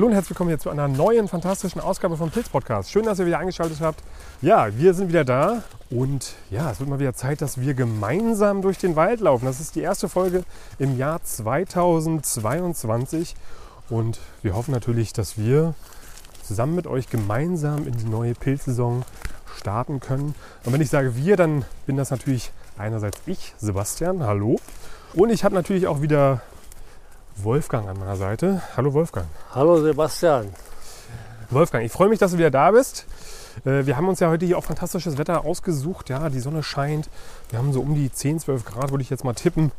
Hallo und herzlich willkommen hier zu einer neuen fantastischen Ausgabe vom Pilz Podcast. Schön, dass ihr wieder eingeschaltet habt. Ja, wir sind wieder da und ja, es wird mal wieder Zeit, dass wir gemeinsam durch den Wald laufen. Das ist die erste Folge im Jahr 2022 und wir hoffen natürlich, dass wir zusammen mit euch gemeinsam in die neue Pilzsaison starten können. Und wenn ich sage wir, dann bin das natürlich einerseits ich, Sebastian, hallo. Und ich habe natürlich auch wieder Wolfgang an meiner Seite. Hallo Wolfgang. Hallo Sebastian. Wolfgang, ich freue mich, dass du wieder da bist. Äh, wir haben uns ja heute hier auch fantastisches Wetter ausgesucht. Ja, die Sonne scheint. Wir haben so um die 10, 12 Grad, würde ich jetzt mal tippen.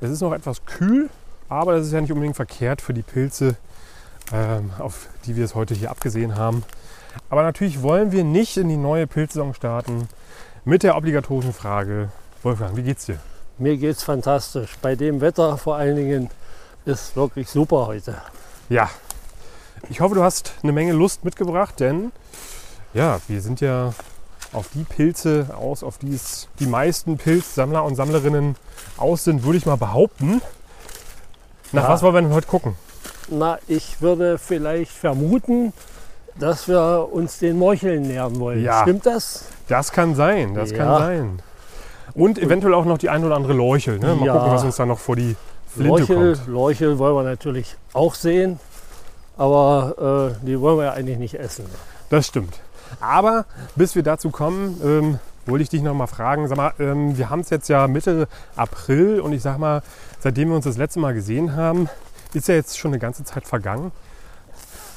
Es ist noch etwas kühl, aber das ist ja nicht unbedingt verkehrt für die Pilze, ähm, auf die wir es heute hier abgesehen haben. Aber natürlich wollen wir nicht in die neue Pilzsaison starten mit der obligatorischen Frage. Wolfgang, wie geht's dir? Mir geht's fantastisch. Bei dem Wetter vor allen Dingen ist wirklich super heute. Ja, ich hoffe, du hast eine Menge Lust mitgebracht, denn ja, wir sind ja auf die Pilze aus, auf die es die meisten Pilzsammler und Sammlerinnen aus sind, würde ich mal behaupten. Nach Ja. was wollen wir denn heute gucken? Na, ich würde vielleicht vermuten, dass wir uns den Morcheln nähern wollen. Ja. Stimmt das? Das kann sein, das kann Ja. sein. Und eventuell auch noch die ein oder andere Leuchel. Ne? Mal gucken, was uns da noch vor die Flinte kommt. Leuchel wollen wir natürlich auch sehen, aber äh, die wollen wir ja eigentlich nicht essen. Das stimmt. Aber bis wir dazu kommen, ähm, wollte ich dich noch mal fragen. Sag mal, ähm, wir haben es jetzt ja Mitte April und ich sag mal, seitdem wir uns das letzte Mal gesehen haben, ist ja jetzt schon eine ganze Zeit vergangen.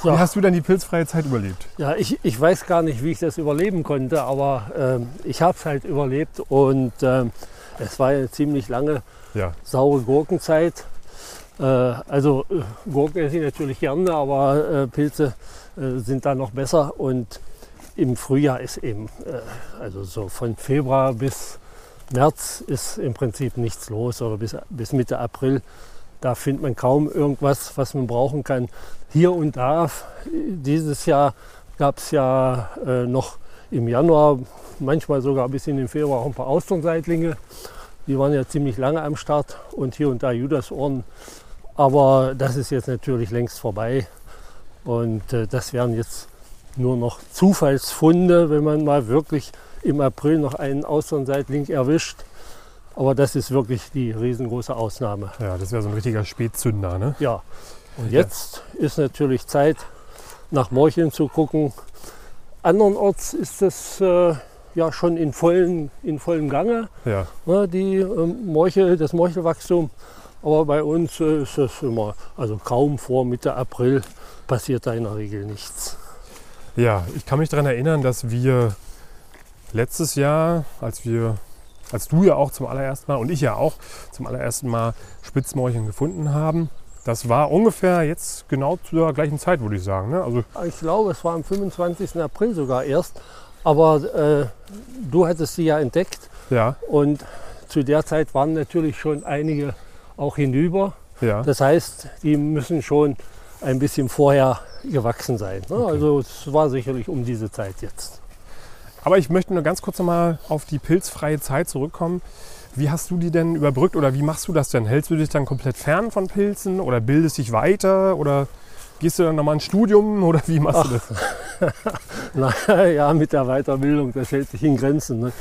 Wie Ja. hast du denn die pilzfreie Zeit überlebt? Ja, ich, ich weiß gar nicht, wie ich das überleben konnte, aber ähm, ich habe es halt überlebt und ähm, es war eine ziemlich lange Ja, saure Gurkenzeit. Äh, also äh, Gurken esse ich natürlich gerne, aber äh, Pilze äh, sind da noch besser. Und im Frühjahr ist eben, also so von Februar bis März ist im Prinzip nichts los oder bis, bis Mitte April. Da findet man kaum irgendwas, was man brauchen kann. Hier und da, dieses Jahr gab es ja äh, noch im Januar, manchmal sogar bis in den Februar auch ein paar Austernseitlinge. Die waren ja ziemlich lange am Start und hier und da Judasohren. Aber das ist jetzt natürlich längst vorbei. Und äh, das wären jetzt nur noch Zufallsfunde, wenn man mal wirklich im April noch einen Austernseitling erwischt. Aber das ist wirklich die riesengroße Ausnahme. ja das wäre so ein richtiger Spätzünder. Ne? Ja, und jetzt ist natürlich Zeit, nach Morcheln zu gucken. Andernorts ist das äh, ja schon in vollen, in vollem Gange, Ja. ne, die ähm, Morchel, das Morchelwachstum. Aber bei uns äh, ist das immer, also kaum vor Mitte April passiert da in der Regel nichts. ja, ich kann mich daran erinnern, dass wir letztes Jahr, als wir, als du ja auch zum allerersten Mal und ich ja auch zum allerersten Mal Spitzmorcheln gefunden haben, das war ungefähr jetzt genau zur gleichen Zeit, würde ich sagen. Ne? Also Ich glaube, es war am 25. April sogar erst. Aber äh, du hattest sie ja entdeckt. ja, Und zu der Zeit waren natürlich schon einige auch hinüber. ja. Das heißt, die müssen schon ein bisschen vorher gewachsen sein. Ne? Also es war sicherlich um diese Zeit jetzt. Aber ich möchte nur ganz kurz noch mal auf die pilzfreie Zeit zurückkommen. Wie hast du die denn überbrückt oder wie machst du das denn? Hältst du dich dann komplett fern von Pilzen oder bildest dich weiter oder gehst du dann nochmal ein Studium oder wie machst du das? Na ja, mit der Weiterbildung, das hält sich in Grenzen. Ne?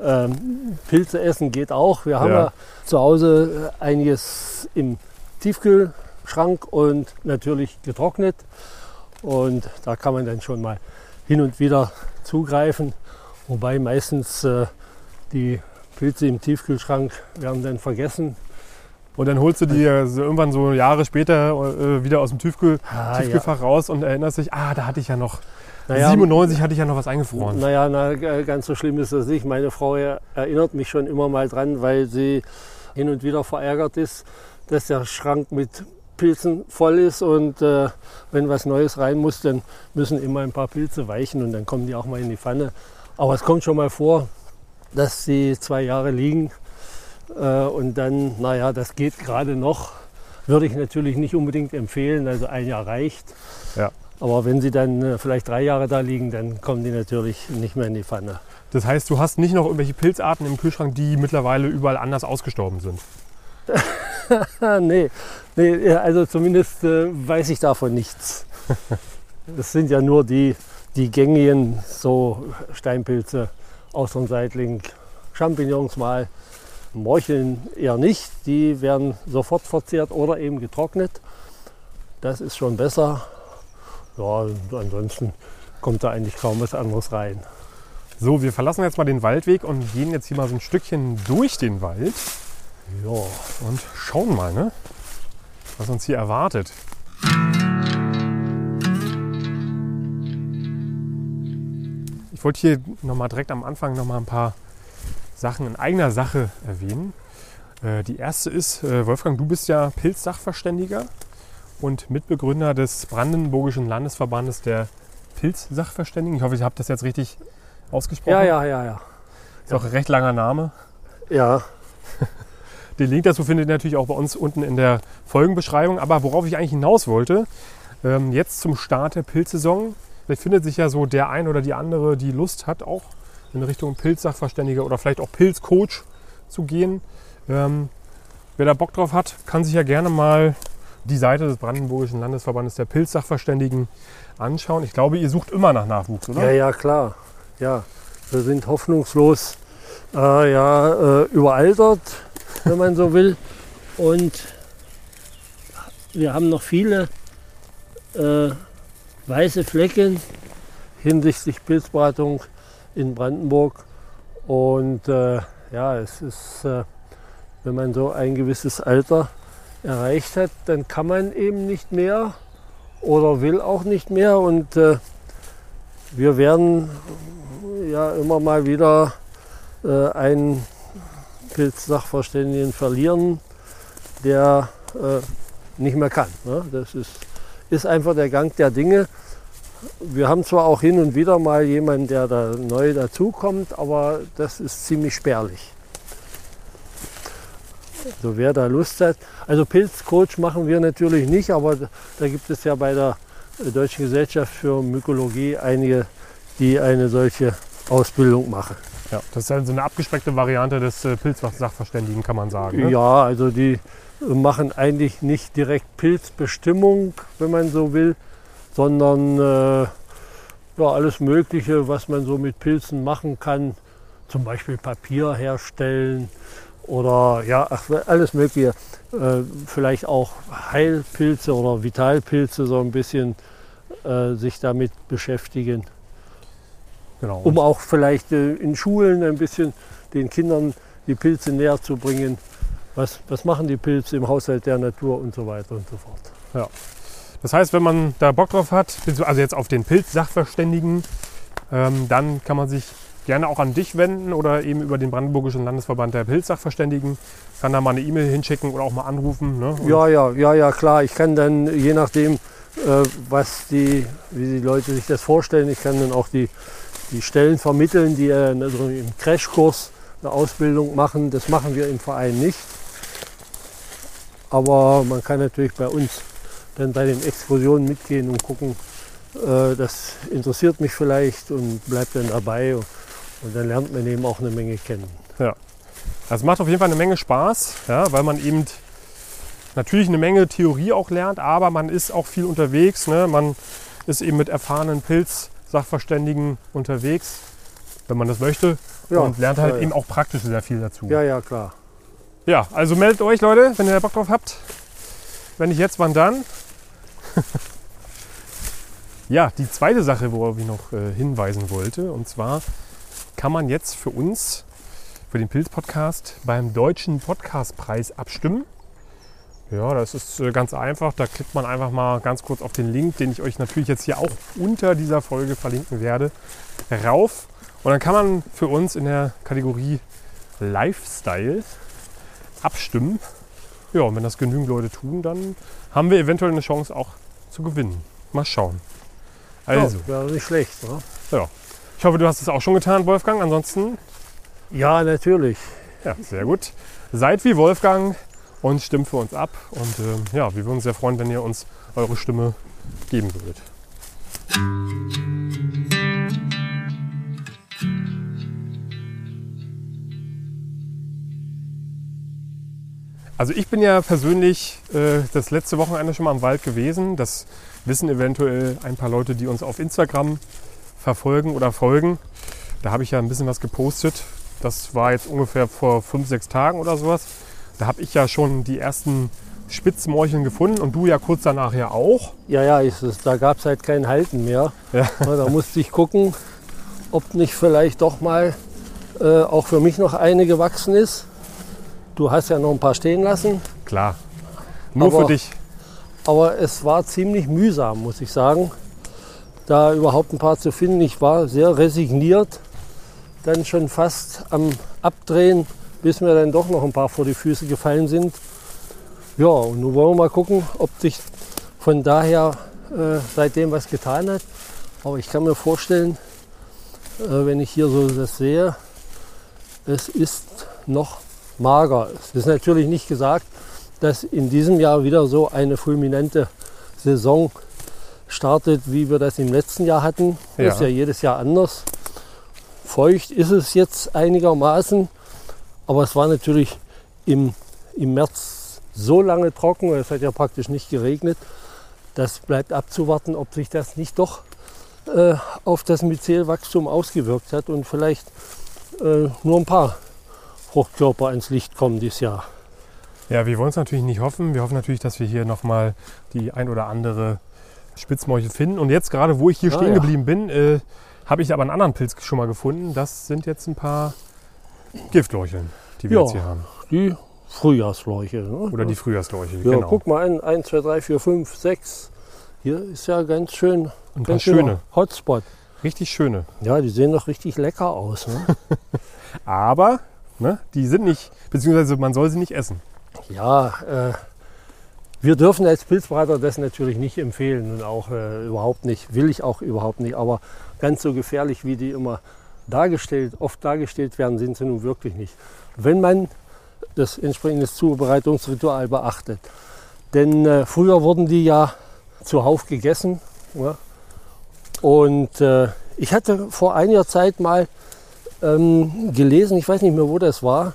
Ähm, Pilze essen geht auch. Wir haben Ja. ja, zu Hause äh, einiges im Tiefkühlschrank und natürlich getrocknet. Und da kann man dann schon mal hin und wieder zugreifen. Wobei meistens äh, die Pilze im Tiefkühlschrank werden dann vergessen. Und dann holst du die so irgendwann so Jahre später äh, wieder aus dem Tiefkühl, Ah, ja. Tiefkühlfach raus und erinnerst dich, ah, da hatte ich ja noch, Naja, 97 hatte ich ja noch was eingefroren. Naja, na, ganz so schlimm ist das nicht. Meine Frau er- erinnert mich schon immer mal dran, weil sie hin und wieder verärgert ist, dass der Schrank mit Pilzen voll ist und äh, wenn was Neues rein muss, dann müssen immer ein paar Pilze weichen und dann kommen die auch mal in die Pfanne. Aber es kommt schon mal vor, dass sie zwei Jahre liegen äh, und dann, naja, das geht gerade noch. Würde ich natürlich nicht unbedingt empfehlen, also ein Jahr reicht. Ja. Aber wenn sie dann äh, vielleicht drei Jahre da liegen, dann kommen die natürlich nicht mehr in die Pfanne. Das heißt, du hast nicht noch irgendwelche Pilzarten im Kühlschrank, die mittlerweile überall anders ausgestorben sind. nee, nee, also zumindest äh, weiß ich davon nichts. Das sind ja nur die, die gängigen so Steinpilze, Austernseitling, Champignons mal, Morcheln eher nicht. Die werden sofort verzehrt oder eben getrocknet. Das ist schon besser. Ja, ansonsten kommt da eigentlich kaum was anderes rein. So, wir verlassen jetzt mal den Waldweg und gehen jetzt hier mal so ein Stückchen durch den Wald. Ja, und schauen mal, ne, was uns hier erwartet. Ich wollte hier noch mal direkt am Anfang noch mal ein paar Sachen in eigener Sache erwähnen. Äh, die erste ist, äh, Wolfgang, du bist ja Pilzsachverständiger und Mitbegründer des Brandenburgischen Landesverbandes der Pilzsachverständigen. Ich hoffe, ich habe das jetzt richtig ausgesprochen. ja, ja, ja. ja. Ist auch ein recht langer Name. Ja, Den Link dazu findet ihr natürlich auch bei uns unten in der Folgenbeschreibung. Aber worauf ich eigentlich hinaus wollte, ähm, jetzt zum Start der Pilzsaison, vielleicht findet sich ja so der ein oder die andere, die Lust hat, auch in Richtung Pilzsachverständiger oder vielleicht auch Pilzcoach zu gehen. Ähm, wer da Bock drauf hat, kann sich ja gerne mal die Seite des Brandenburgischen Landesverbandes der Pilzsachverständigen anschauen. Ich glaube, ihr sucht immer nach Nachwuchs, oder? ja, ja, klar. Ja, wir sind hoffnungslos äh, ja, äh, überaltert, wenn man so will. Und wir haben noch viele äh, weiße Flecken hinsichtlich Pilzberatung in Brandenburg. Und äh, ja, es ist, äh, wenn man so ein gewisses Alter erreicht hat, dann kann man eben nicht mehr oder will auch nicht mehr. Und äh, wir werden ja immer mal wieder äh, einen Pilzsachverständigen verlieren, der äh, nicht mehr kann. Ne? Das ist, ist einfach der Gang der Dinge. Wir haben zwar auch hin und wieder mal jemanden, der da neu dazukommt, aber das ist ziemlich spärlich. Also wer da Lust hat. Also Pilzcoach machen wir natürlich nicht, aber da gibt es ja bei der Deutschen Gesellschaft für Mykologie einige, die eine solche Ausbildung machen. Ja, das ist also eine abgespeckte Variante des äh, Pilzsachverständigen, kann man sagen. Ne? Ja, also die machen eigentlich nicht direkt Pilzbestimmung, wenn man so will, sondern äh, ja, alles Mögliche, was man so mit Pilzen machen kann. Zum Beispiel Papier herstellen oder ja, ach, alles Mögliche. Äh, vielleicht auch Heilpilze oder Vitalpilze so ein bisschen äh, sich damit beschäftigen. Genau. um auch vielleicht äh, in Schulen ein bisschen den Kindern die Pilze näher zu bringen. Was, was machen die Pilze im Haushalt der Natur und so weiter und so fort. Das heißt, wenn man da Bock drauf hat, also jetzt auf den Pilzsachverständigen, ähm, dann kann man sich gerne auch an dich wenden oder eben über den Brandenburgischen Landesverband der Pilzsachverständigen. Kann da mal eine E-Mail hinschicken oder auch mal anrufen. Ne? Ja, ja, ja, ja, klar. Ich kann dann, je nachdem, äh, was die, wie die Leute sich das vorstellen, ich kann dann auch die, die Stellen vermitteln, die äh, also im Crashkurs eine Ausbildung machen. Das machen wir im Verein nicht. Aber man kann natürlich bei uns dann bei den Exkursionen mitgehen und gucken, äh, das interessiert mich vielleicht und bleibt dann dabei. Und dann lernt man eben auch eine Menge kennen. Das macht auf jeden Fall eine Menge Spaß, ja, weil man eben natürlich eine Menge Theorie auch lernt, aber man ist auch viel unterwegs. Ne? Man ist eben mit erfahrenen Pilzsachverständigen unterwegs, wenn man das möchte. Ja, und lernt halt ja, ja. eben auch praktisch sehr viel dazu. Ja, ja, klar. Ja, also meldet euch Leute, wenn ihr Bock drauf habt. Wenn nicht jetzt, wann dann? ja, die zweite Sache, worauf ich noch äh, hinweisen wollte, und zwar kann man jetzt für uns, für den Pilz-Podcast, beim Deutschen Podcastpreis abstimmen. Ja, das ist äh, ganz einfach. Da klickt man einfach mal ganz kurz auf den Link, den ich euch natürlich jetzt hier auch unter dieser Folge verlinken werde, rauf. Und dann kann man für uns in der Kategorie Lifestyle abstimmen. Ja, und wenn das genügend Leute tun, dann haben wir eventuell eine Chance auch zu gewinnen. Mal schauen. Also, Ja, wäre nicht schlecht. Ne? ja. Ich hoffe, du hast es auch schon getan, Wolfgang. Ansonsten, Ja, natürlich. ja, sehr gut. Seid wie Wolfgang und stimmt für uns ab. Und ähm, ja, wir würden uns sehr freuen, wenn ihr uns eure Stimme geben würdet. Also ich bin ja persönlich äh, das letzte Wochenende schon mal im Wald gewesen. Das wissen eventuell ein paar Leute, die uns auf Instagram verfolgen oder folgen. Da habe ich ja ein bisschen was gepostet. Das war jetzt ungefähr vor fünf, sechs Tagen oder sowas. Da habe ich ja schon die ersten Spitzmorcheln gefunden und du ja kurz danach ja auch. Ja, ja, ist es, da gab es halt kein Halten mehr. Ja, da musste ich gucken, ob nicht vielleicht doch mal äh, auch für mich noch eine gewachsen ist. Du hast ja noch ein paar stehen lassen, Klar. Nur Aber- für dich. aber es war ziemlich mühsam, muss ich sagen, da überhaupt ein paar zu finden. Ich war sehr resigniert, dann schon fast am Abdrehen, bis mir dann doch noch ein paar vor die Füße gefallen sind. Ja, und nun wollen wir mal gucken, ob sich von daher äh, seitdem was getan hat. Aber ich kann mir vorstellen, äh, wenn ich hier so das sehe, es ist noch mager. Es ist natürlich nicht gesagt, dass in diesem Jahr wieder so eine fulminante Saison startet, wie wir das im letzten Jahr hatten. Das Ja. ist ja jedes Jahr anders. Feucht ist es jetzt einigermaßen, aber es war natürlich im, im März so lange trocken, es hat ja praktisch nicht geregnet. Das bleibt abzuwarten, ob sich das nicht doch äh, auf das Myzelwachstum ausgewirkt hat und vielleicht äh, nur ein paar Fruchtkörper ans Licht kommen dieses Jahr. Ja, wir wollen es natürlich nicht hoffen. Wir hoffen natürlich, dass wir hier nochmal die ein oder andere Spitzmorchel finden. Und jetzt gerade, wo ich hier Ah, stehen ja. geblieben bin, äh, habe ich aber einen anderen Pilz schon mal gefunden. Das sind jetzt ein paar Giftleucheln, die wir Ja. jetzt hier haben. Die Frühjahrsleuche. Ne? Oder die Frühjahrsleuchel, ja, genau. guck mal an, 1, 2, 3, 4, 5, 6. Hier ist ja ganz schön, Ein ganz schöne, Hotspot. richtig schöne. Ja, die sehen doch richtig lecker aus. Ne? Aber ne, die sind nicht, beziehungsweise man soll sie nicht essen. ja, äh, wir dürfen als Pilzberater das natürlich nicht empfehlen und auch äh, überhaupt nicht, will ich auch überhaupt nicht. Aber ganz so gefährlich, wie die immer dargestellt, oft dargestellt werden, sind sie nun wirklich nicht. Wenn man das entsprechende Zubereitungsritual beachtet. Denn äh, früher wurden die ja zuhauf gegessen. Ja? Und äh, ich hatte vor einiger Zeit mal ähm, gelesen, ich weiß nicht mehr, wo das war,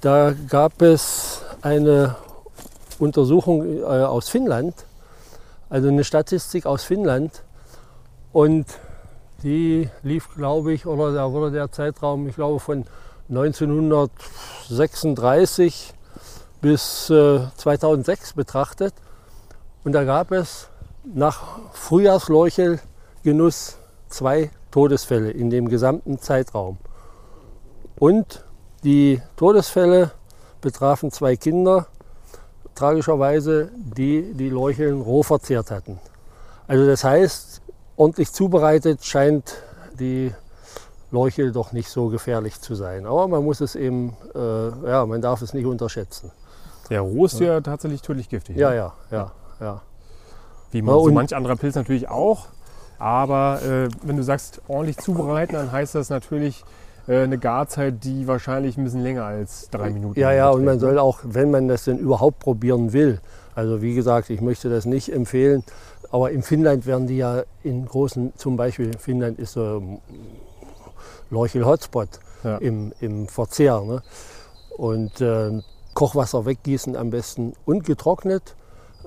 da gab es eine Untersuchung äh, aus Finnland, also eine Statistik aus Finnland. Und die lief, glaube ich, oder da wurde der Zeitraum, ich glaube, von 1936 bis äh, 2006 betrachtet. Und da gab es nach Frühjahrsleuchelgenuss zwei Todesfälle in dem gesamten Zeitraum. Und die Todesfälle betrafen zwei Kinder, tragischerweise, die die Leucheln roh verzehrt hatten. Also das heißt, ordentlich zubereitet scheint die Leuchel doch nicht so gefährlich zu sein. Aber man muss es eben, äh, ja, man darf es nicht unterschätzen. Der roh ist ja tatsächlich tödlich giftig. Ja, ne? ja, ja, ja. Wie man, Ja, so manch anderer Pilz natürlich auch. Aber äh, wenn du sagst, ordentlich zubereiten, dann heißt das natürlich äh, eine Garzeit, die wahrscheinlich ein bisschen länger als drei Minuten Ja, ja, und man ne? soll auch, wenn man das denn überhaupt probieren will, also wie gesagt, ich möchte das nicht empfehlen, aber in Finnland werden die ja in großen, zum Beispiel Finnland ist so ein Leuchel-Hotspot Ja. im, im Verzehr. Ne? Und äh, Kochwasser weggießen am besten und getrocknet.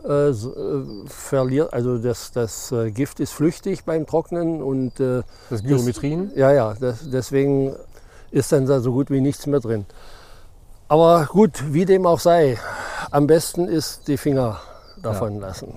Äh, äh, verliert, also das, das äh, Gift ist flüchtig beim Trocknen und äh, Das Gyrometrin. ja, ja, das, deswegen ist dann da so gut wie nichts mehr drin. Aber gut, wie dem auch sei, am besten ist die Finger davon lassen.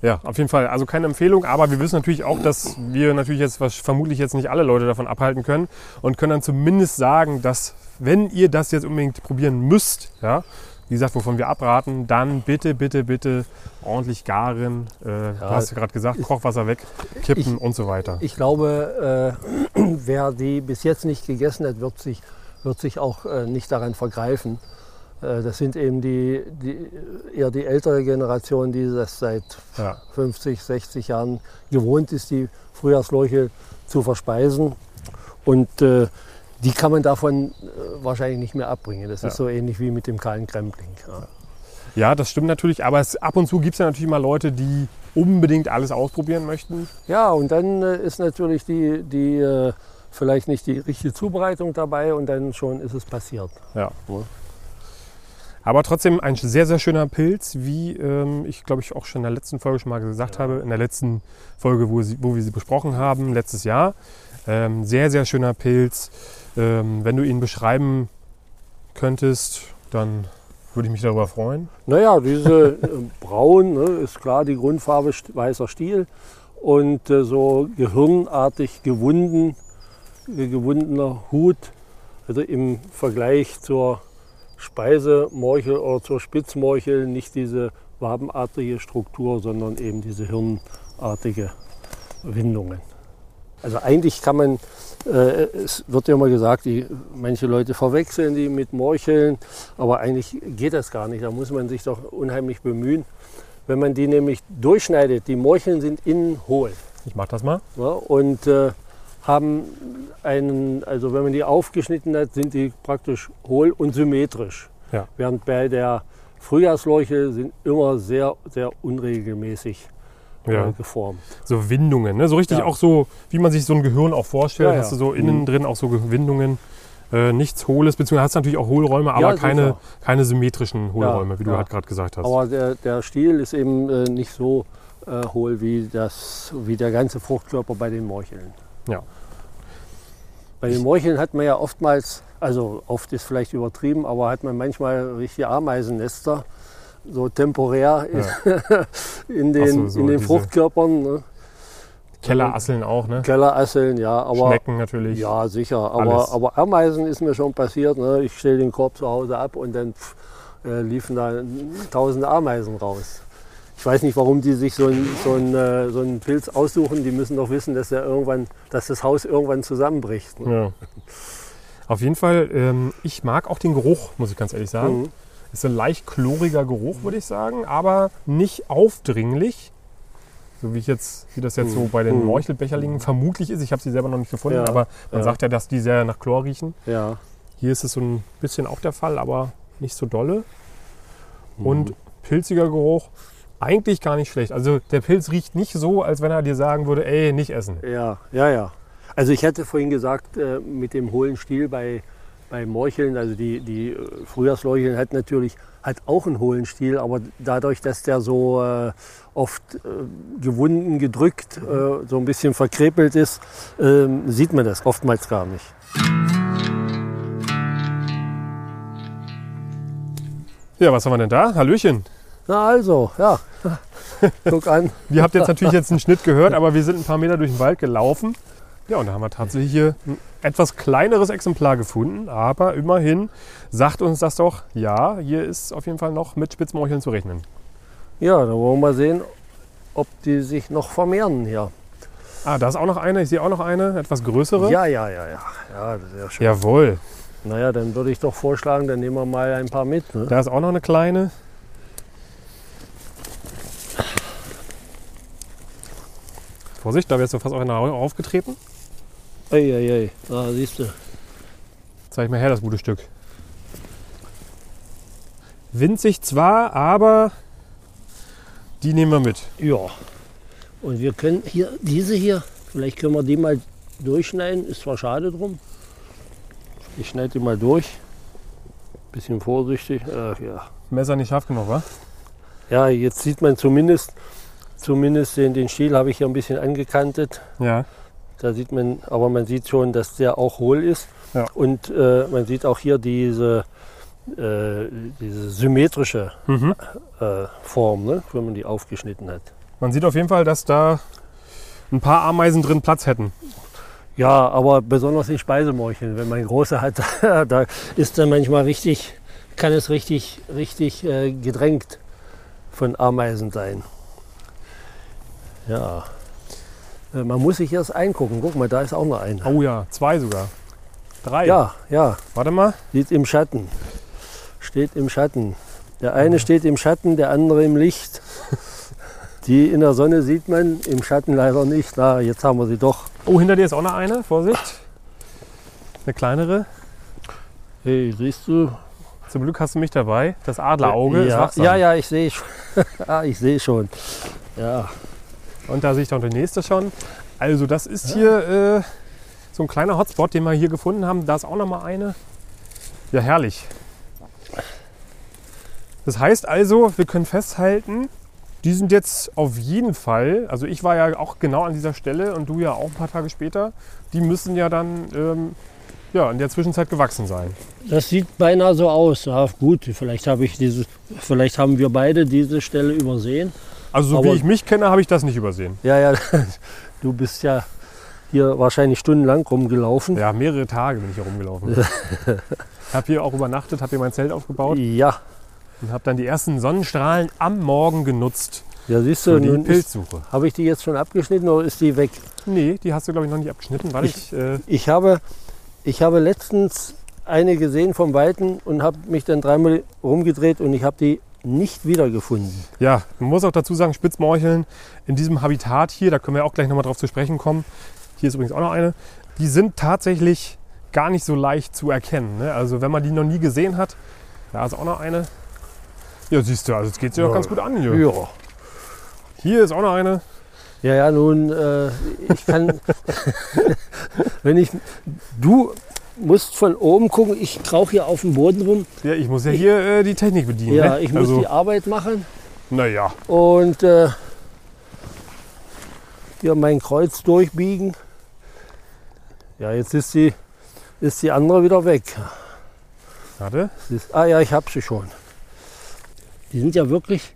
Ja, auf jeden Fall. Also keine Empfehlung, aber wir wissen natürlich auch, dass wir natürlich jetzt was, vermutlich jetzt nicht alle Leute davon abhalten können und können dann zumindest sagen, dass wenn ihr das jetzt unbedingt probieren müsst, ja, wie gesagt, wovon wir abraten, dann bitte, bitte, bitte ordentlich garen. Äh, du hast ja gerade gesagt, Kochwasser weg, kippen und so weiter. Ich glaube, äh, wer die bis jetzt nicht gegessen hat, wird sich, wird sich auch äh, nicht daran vergreifen. Äh, das sind eben die, die, eher die ältere Generation, die das seit Ja. 50, 60 Jahren gewohnt ist, die Frühjahrsleuche zu verspeisen. Und äh, die kann man davon äh, wahrscheinlich nicht mehr abbringen. Das Ja. ist so ähnlich wie mit dem kahlen Krempling. Ja. Ja, das stimmt natürlich, aber es, ab und zu gibt es ja natürlich mal Leute, die unbedingt alles ausprobieren möchten. Ja, und dann äh, ist natürlich die, die äh, vielleicht nicht die richtige Zubereitung dabei und dann schon ist es passiert. Ja. Aber trotzdem ein sehr, sehr schöner Pilz, wie ähm, ich glaube ich auch schon in der letzten Folge schon mal gesagt habe, in der letzten Folge, wo, sie, wo wir sie besprochen haben, letztes Jahr. Ähm, sehr, sehr schöner Pilz. Ähm, wenn du ihn beschreiben könntest, dann würde ich mich darüber freuen. Naja, diese äh, Braun ne, ist klar die Grundfarbe weißer Stiel und äh, so gehirnartig gewunden, gewundener Hut. Also im Vergleich zur Speisemorchel oder zur Spitzmorchel nicht diese wabenartige Struktur, sondern eben diese hirnartige Windungen. Also eigentlich kann man, äh, es wird ja immer gesagt, die, manche Leute verwechseln die mit Morcheln, aber eigentlich geht das gar nicht. Da muss man sich doch unheimlich bemühen. Wenn man die nämlich durchschneidet, die Morcheln sind innen hohl Ich mache das mal. ja, und äh, haben einen, also wenn man die aufgeschnitten hat, sind die praktisch hohl und symmetrisch. Ja. Während bei der Frühjahrsleuche sind immer sehr, sehr unregelmäßig Ja. geformt. So Windungen, ne? so richtig Ja. auch so, wie man sich so ein Gehirn auch vorstellt. Ja. Hast du so innen Mhm. drin auch so Windungen. Äh, nichts Hohles, beziehungsweise hast du natürlich auch Hohlräume, aber keine, keine symmetrischen Hohlräume, wie du halt gerade gesagt hast. Aber der, der Stiel ist eben äh, nicht so äh, hohl wie, das, wie der ganze Fruchtkörper bei den Morcheln. Ja. Bei den Morcheln hat man ja oftmals, also oft ist vielleicht übertrieben, aber hat man manchmal richtige Ameisennester, so temporär in, in den, so, so in den Fruchtkörpern. Ne? Kellerasseln auch, ne? Kellerasseln, ja, aber Schnecken natürlich. ja, sicher. Aber, aber Ameisen ist mir schon passiert. Ne? Ich stelle den Korb zu Hause ab und dann pff, äh, liefen da tausende Ameisen raus. Ich weiß nicht, warum die sich so einen so ein, äh, so einen Pilz aussuchen. Die müssen doch wissen, dass, der irgendwann, dass das Haus irgendwann zusammenbricht. Ne? Ja. Auf jeden Fall, ähm, ich mag auch den Geruch, muss ich ganz ehrlich sagen. Mhm. Ist ein leicht chloriger Geruch, würde ich sagen, aber nicht aufdringlich. So wie ich jetzt, wie das jetzt so bei den Mhm. Morchelbecherlingen vermutlich ist. Ich habe sie selber noch nicht gefunden, Ja, aber man ja. sagt ja, dass die sehr nach Chlor riechen. Ja. Hier ist es so ein bisschen auch der Fall, aber nicht so dolle. Mhm. Und pilziger Geruch, eigentlich gar nicht schlecht. Also der Pilz riecht nicht so, als wenn er dir sagen würde, ey, nicht essen. Ja, ja, ja. Also ich hatte vorhin gesagt, äh, mit dem hohlen Stiel bei, bei Morcheln, also die, die äh, Frühjahrsleucheln hat natürlich hat auch einen hohlen Stiel, aber dadurch, dass der so äh, oft äh, gewunden, gedrückt, äh, so ein bisschen verkrepelt ist, ähm, sieht man das oftmals gar nicht. Ja, was haben wir denn da? Hallöchen. Na also, ja, guck an. Ihr habt jetzt natürlich jetzt einen Schnitt gehört, aber wir sind ein paar Meter durch den Wald gelaufen. Ja, und da haben wir tatsächlich hier ein etwas kleineres Exemplar gefunden. Aber immerhin sagt uns das doch, ja, hier ist auf jeden Fall noch mit Spitzmorcheln zu rechnen. Ja, dann wollen wir mal sehen, ob die sich noch vermehren hier. Ah, da ist auch noch eine. Ich sehe auch noch eine, etwas größere. Ja, ja, ja, ja. Ja, sehr schön. Jawohl. Naja, dann würde ich doch vorschlagen, dann nehmen wir mal ein paar mit. Ne? Da ist auch noch eine kleine. Vorsicht, da wärst du fast auch einer aufgetreten. Eieiei, da siehst du. Zeig mal her, das gute Stück. Winzig zwar, aber die nehmen wir mit. Ja. Und wir können hier, diese hier, vielleicht können wir die mal durchschneiden. Ist zwar schade drum. Ich schneide die mal durch. Bisschen vorsichtig. Ach, ja. Messer nicht scharf genug, wa? ja, jetzt sieht man zumindest, zumindest den, den Stiel habe ich hier ein bisschen angekantet. Ja. Da sieht man, aber man sieht schon, dass der auch hohl ist. Ja. Und äh, man sieht auch hier diese, äh, diese symmetrische Mhm. äh, Form, ne, wenn man die aufgeschnitten hat. Man sieht auf jeden Fall, dass da ein paar Ameisen drin Platz hätten. Ja, aber besonders in Speisemorcheln, wenn man große hat, da ist dann manchmal richtig, kann es richtig, richtig äh, gedrängt von Ameisen sein. Ja. Äh, Man muss sich erst eingucken. Guck mal, da ist auch noch eine. Oh ja, zwei sogar. Drei. Ja, ja, Warte mal. sieht im Schatten. Steht im Schatten. Der eine steht im Schatten, der andere im Licht. Die in der Sonne sieht man, im Schatten leider nicht. Na, jetzt haben wir sie doch. Oh, hinter dir ist auch noch eine. Vorsicht. Eine kleinere. Hey, siehst du? Zum Glück hast du mich dabei. Das Adlerauge ja, ja, ja, ich sehe schon. ah, ich sehe schon. Ja, Und da sehe ich dann die nächste schon. Also das ist hier äh, so ein kleiner Hotspot, den wir hier gefunden haben. Da ist auch noch mal eine. Ja, herrlich. Das heißt also, wir können festhalten, die sind jetzt auf jeden Fall, also ich war ja auch genau an dieser Stelle und du ja auch ein paar Tage später, die müssen ja dann ähm, ja, in der Zwischenzeit gewachsen sein. Das sieht beinahe so aus. Ja, gut, vielleicht, habe ich diese, vielleicht haben wir beide diese Stelle übersehen. Also so Aber- wie ich mich kenne, habe ich das nicht übersehen. Ja, ja, du bist ja hier wahrscheinlich stundenlang rumgelaufen. Ja, mehrere Tage bin ich hier rumgelaufen. habe hier auch übernachtet, habe hier mein Zelt aufgebaut Ja, und habe dann die ersten Sonnenstrahlen am Morgen genutzt ja siehst du, für die Pilzsuche. habe ich die jetzt schon abgeschnitten oder ist die weg? Nee, die hast du glaube ich noch nicht abgeschnitten, weil ich, äh, Ich habe, ich habe letztens eine gesehen vom Weiten und habe mich dann dreimal rumgedreht und ich habe die nicht wiedergefunden. ja, man muss auch dazu sagen, Spitzmorcheln in diesem Habitat hier, da können wir auch gleich nochmal drauf zu sprechen kommen. Hier ist übrigens auch noch eine. Die sind tatsächlich gar nicht so leicht zu erkennen. Ne? Also wenn man die noch nie gesehen hat, da ist auch noch eine. Ja, siehst du, also es geht sich auch Ja. ganz gut an hier. Ja. Hier ist auch noch eine. Ja, ja, nun, äh, ich kann, wenn ich, du musst von oben gucken, ich krauche hier auf dem Boden rum. Ja, ich muss ja hier äh, die Technik bedienen. Ja, ne? ich muss also, die Arbeit machen Naja, und äh, hier mein Kreuz durchbiegen. Ja, jetzt ist die, ist die andere wieder weg. warte. Ist, ah ja, ich habe sie schon. Die sind ja wirklich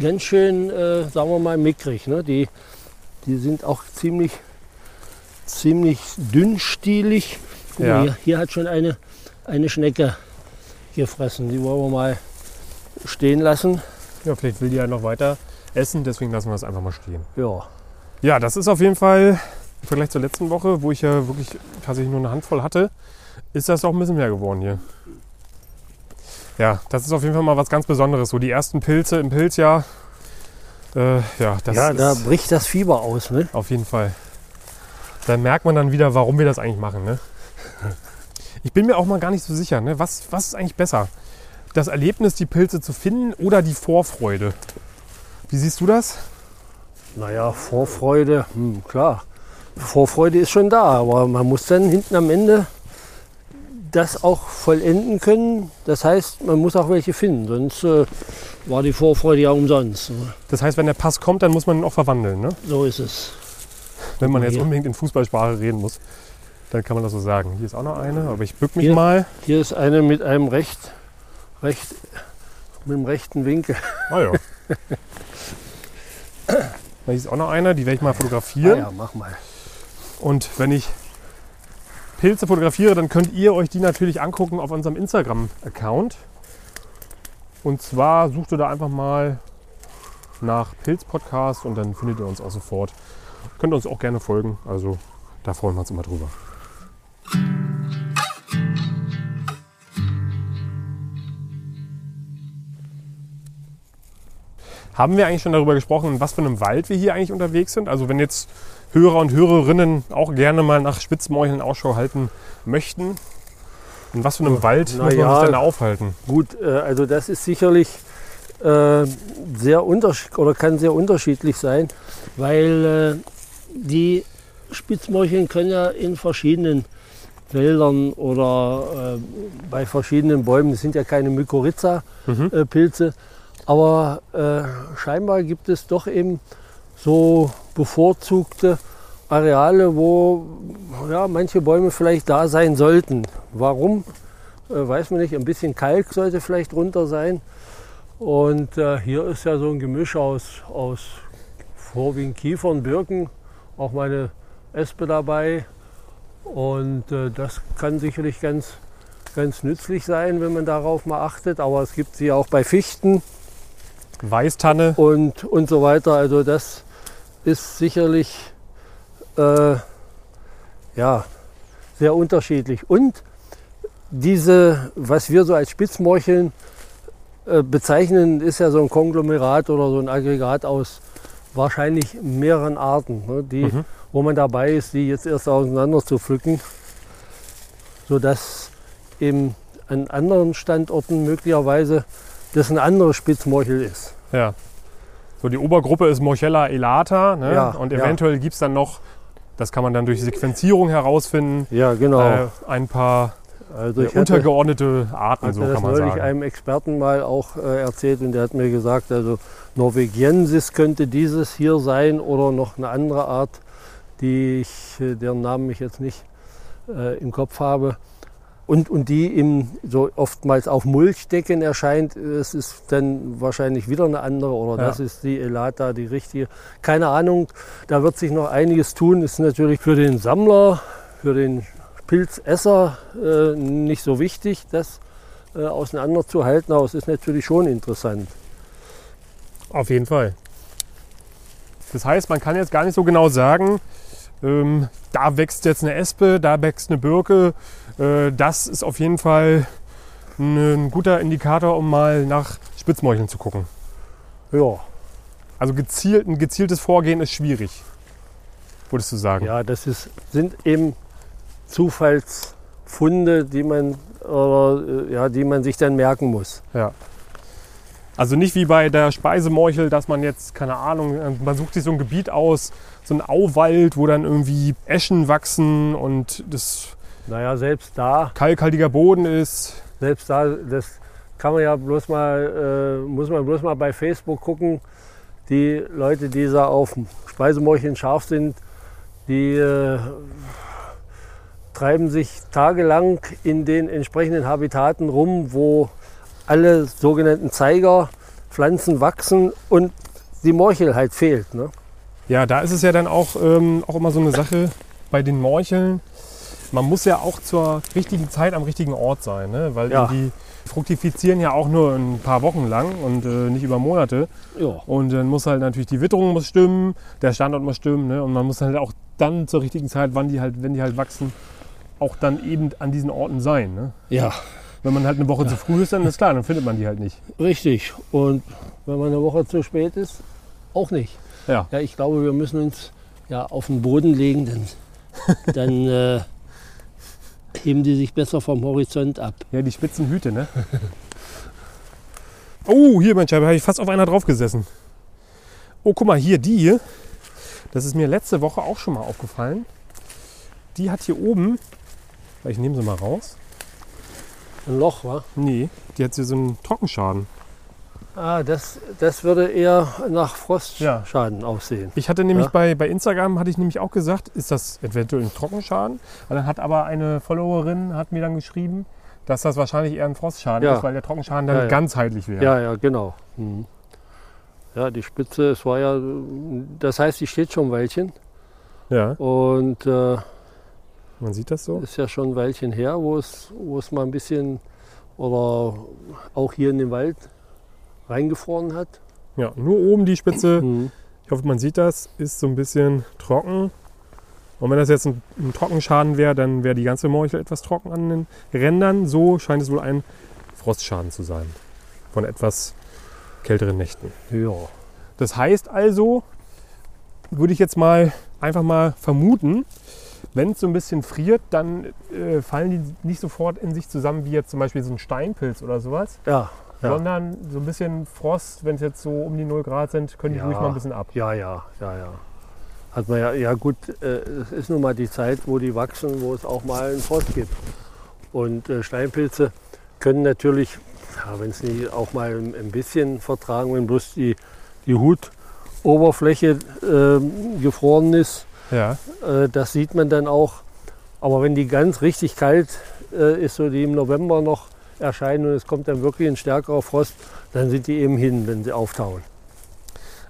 ganz schön, äh, sagen wir mal, mickrig. Ne? Die, die sind auch ziemlich, ziemlich dünnstielig. Guck Ja. mal, hier, hier hat schon eine, eine Schnecke gefressen. Die wollen wir mal stehen lassen. Ja, vielleicht will die ja noch weiter essen, deswegen lassen wir das einfach mal stehen. Ja, Ja, das ist auf jeden Fall im Vergleich zur letzten Woche, wo ich ja wirklich tatsächlich nur eine Handvoll hatte, ist das auch ein bisschen mehr geworden hier. Ja, das ist auf jeden Fall mal was ganz Besonderes. So die ersten Pilze im Pilzjahr. Äh, ja, das ja da bricht das Fieber aus. Ne? auf jeden Fall. Da merkt man dann wieder, warum wir das eigentlich machen. Ne? Ich bin mir auch mal gar nicht so sicher, ne? was, was ist eigentlich besser? Das Erlebnis, die Pilze zu finden oder die Vorfreude? Wie siehst du das? Naja, Vorfreude, hm, klar. Vorfreude ist schon da, aber man muss dann hinten am Ende das auch vollenden können. Das heißt, man muss auch welche finden, sonst äh, war die Vorfreude ja umsonst. ne? Das heißt, wenn der Pass kommt, dann muss man ihn auch verwandeln. Ne? So ist es. Wenn man jetzt unbedingt in Fußballsprache reden muss, dann kann man das so sagen. Hier ist auch noch eine, aber ich bück mich Hier. mal. Hier ist eine mit einem recht, recht, mit einem rechten Winkel. Ah ja. Hier ist auch noch eine, die werde ich mal Ah, fotografieren. ja, mach mal. Und wenn ich Pilze fotografiere, dann könnt ihr euch die natürlich angucken auf unserem Instagram-Account. Und zwar sucht ihr da einfach mal nach Pilz-Podcast und dann findet ihr uns auch sofort. Könnt uns auch gerne folgen, also da freuen wir uns immer drüber. Haben wir eigentlich schon darüber gesprochen, in was für einem Wald wir hier eigentlich unterwegs sind? Also wenn jetzt Hörer und Hörerinnen auch gerne mal nach Spitzmorcheln Ausschau halten möchten, in was für einem Wald na muss man ja. sich denn aufhalten? Gut, äh, also das ist sicherlich äh, sehr unterschiedlich oder kann sehr unterschiedlich sein, weil äh, die Spitzmorcheln können ja in verschiedenen Wäldern oder äh, bei verschiedenen Bäumen, das sind ja keine Mhm. Aber äh, scheinbar gibt es doch eben so bevorzugte Areale, wo ja, manche Bäume vielleicht da sein sollten. Warum? Äh, weiß man nicht. Ein bisschen Kalk sollte vielleicht drunter sein. Und äh, hier ist ja so ein Gemisch aus, aus vorwiegend Kiefern, Birken, auch meine Espe dabei. Und äh, das kann sicherlich ganz, ganz nützlich sein, wenn man darauf mal achtet. Aber es gibt sie auch bei Fichten Weißtanne, und, und so weiter. Also das ist sicherlich äh, ja, sehr unterschiedlich. Und diese, was wir so als Spitzmorcheln äh, bezeichnen, ist ja so ein Konglomerat oder so ein Aggregat aus wahrscheinlich mehreren Arten, ne, die, Mhm. wo man dabei ist, die jetzt erst auseinander zu pflücken, sodass eben an anderen Standorten möglicherweise das ein anderes Spitzmorchel ist. ja. So die Obergruppe ist Morchella elata ne? Ja, und ja. eventuell gibt es dann noch, das kann man dann durch Sequenzierung herausfinden, Ja, genau. äh, ein paar Also äh, ich hatte, untergeordnete Arten, so das kann man neulich sagen. einem Experten mal auch äh, erzählt und der hat mir gesagt, also Norwegiensis könnte dieses hier sein oder noch eine andere Art, die ich, äh, deren Namen ich jetzt nicht äh, im Kopf habe. Und, und die im, so oftmals auf Mulchdecken erscheint, es ist dann wahrscheinlich wieder eine andere oder Ja. das ist die Elata, die richtige. Keine Ahnung, da wird sich noch einiges tun. Ist natürlich für den Sammler, für den Pilzesser äh, nicht so wichtig, das äh, auseinanderzuhalten, aber es ist natürlich schon interessant. Auf jeden Fall. Das heißt, man kann jetzt gar nicht so genau sagen, ähm, da wächst jetzt eine Espe, da wächst eine Birke. Äh, das ist auf jeden Fall ein guter Indikator, um mal nach Spitzmorcheln zu gucken. Ja, Also gezielt, ein gezieltes Vorgehen ist schwierig, würdest du sagen. ja das ist, sind eben Zufallsfunde, die man, oder, äh, ja, die man sich dann merken muss. Ja. Also nicht wie bei der Speisemorchel, dass man jetzt, keine Ahnung, man sucht sich so ein Gebiet aus, so ein Auwald, wo dann irgendwie Eschen wachsen und das Naja, selbst da, kalkhaltiger Boden ist. selbst da, das kann man ja bloß mal, äh, muss man bloß mal bei Facebook gucken. Die Leute, die da auf Speisemorcheln scharf sind, die äh, treiben sich tagelang in den entsprechenden Habitaten rum, wo alle sogenannten Zeigerpflanzen wachsen und die Morchel halt fehlt. Ne? Ja, da ist es ja dann auch, ähm, auch immer so eine Sache bei den Morcheln. Man muss ja auch zur richtigen Zeit am richtigen Ort sein, ne? weil Ja. die fruktifizieren ja auch nur ein paar Wochen lang und äh, nicht über Monate. Ja. Und dann muss halt natürlich die Witterung muss stimmen, der Standort muss stimmen ne? und man muss halt auch dann zur richtigen Zeit, wann die halt, wenn die halt wachsen, auch dann eben an diesen Orten sein. Ne? ja, Wenn man halt eine Woche zu früh ist, dann ist klar, dann findet man die halt nicht. richtig. Und wenn man eine Woche zu spät ist, auch nicht. Ja, Ja, ich glaube, wir müssen uns ja auf den Boden legen, denn dann äh, heben die sich besser vom Horizont ab. ja die spitzen Hüte, ne? Oh, hier, Mensch, da habe ich fast auf einer drauf gesessen. Oh, guck mal, hier, die hier. Das ist mir letzte Woche auch schon mal aufgefallen. Die hat hier oben, ich nehme sie mal raus. Ein Loch, wa? Nee, die hat hier so einen Trockenschaden. Ah, das, das würde eher nach Ja. Frostschaden aussehen. Ich hatte nämlich Ja. bei, bei Instagram, hatte ich nämlich auch gesagt, ist das eventuell ein Trockenschaden? Und dann hat aber eine Followerin hat mir dann geschrieben, dass das wahrscheinlich eher ein Frostschaden Ja. ist, weil der Trockenschaden dann Ja, ja. ganzheitlich wäre. Ja, ja, genau. Mhm. Ja, die Spitze, es war ja, das heißt, die steht schon ein Weilchen ja, und äh, man sieht das so. ist ja schon ein Weilchen her, wo es, wo es mal ein bisschen oder auch hier in den Wald reingefroren hat. Ja, nur oben die Spitze, Mhm. ich hoffe, man sieht das, ist so ein bisschen trocken. Und wenn das jetzt ein, ein Trockenschaden wäre, dann wäre die ganze Morchel etwas trocken an den Rändern. So scheint es wohl ein Frostschaden zu sein. Von etwas kälteren Nächten. Ja. Das heißt also, würde ich jetzt mal einfach mal vermuten, wenn es so ein bisschen friert, dann äh, fallen die nicht sofort in sich zusammen wie jetzt zum Beispiel so ein Steinpilz oder sowas, Ja, ja. sondern so ein bisschen Frost, wenn es jetzt so um die 0 Grad sind, können die Ja. ruhig mal ein bisschen ab. Ja, ja, ja, ja. Hat man ja, ja gut, äh, es ist nun mal die Zeit, wo die wachsen, wo es auch mal einen Frost gibt. Und äh, Steinpilze können natürlich, ja, wenn es nicht auch mal ein, bisschen vertragen, wenn bloß die, die Hutoberfläche ähm, gefroren ist, Ja, äh, das sieht man dann auch. Aber wenn die ganz richtig kalt äh, ist, so die im November noch erscheinen und es kommt dann wirklich ein stärkerer Frost, dann sind die eben hin, wenn sie auftauen.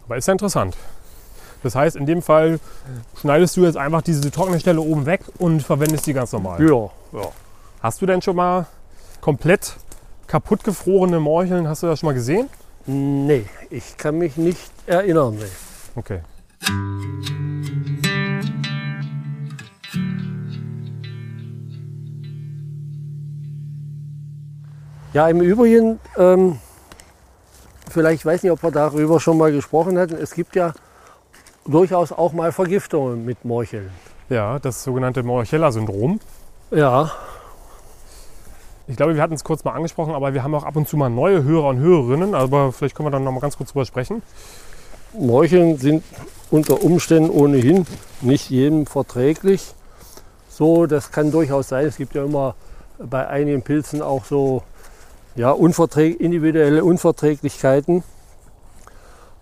aber ist ja interessant. Das heißt, in dem Fall schneidest du jetzt einfach diese trockene Stelle oben weg und verwendest die ganz normal. Ja, ja. Hast du denn schon mal komplett kaputt gefrorene Morcheln, hast du das schon mal gesehen? Nee, ich kann mich nicht erinnern. Nee. Okay. Ja, im Übrigen, ähm, vielleicht weiß nicht, ob wir darüber schon mal gesprochen hatten. Es gibt ja durchaus auch mal Vergiftungen mit Morcheln. Ja, das sogenannte Morchella-Syndrom. Ja, Ich glaube, wir hatten es kurz mal angesprochen, aber wir haben auch ab und zu mal neue Hörer und Hörerinnen. Aber vielleicht können wir dann noch mal ganz kurz drüber sprechen. Morcheln sind unter Umständen ohnehin nicht jedem verträglich. So, das kann durchaus sein. Es gibt ja immer bei einigen Pilzen auch so ja, unverträg individuelle Unverträglichkeiten.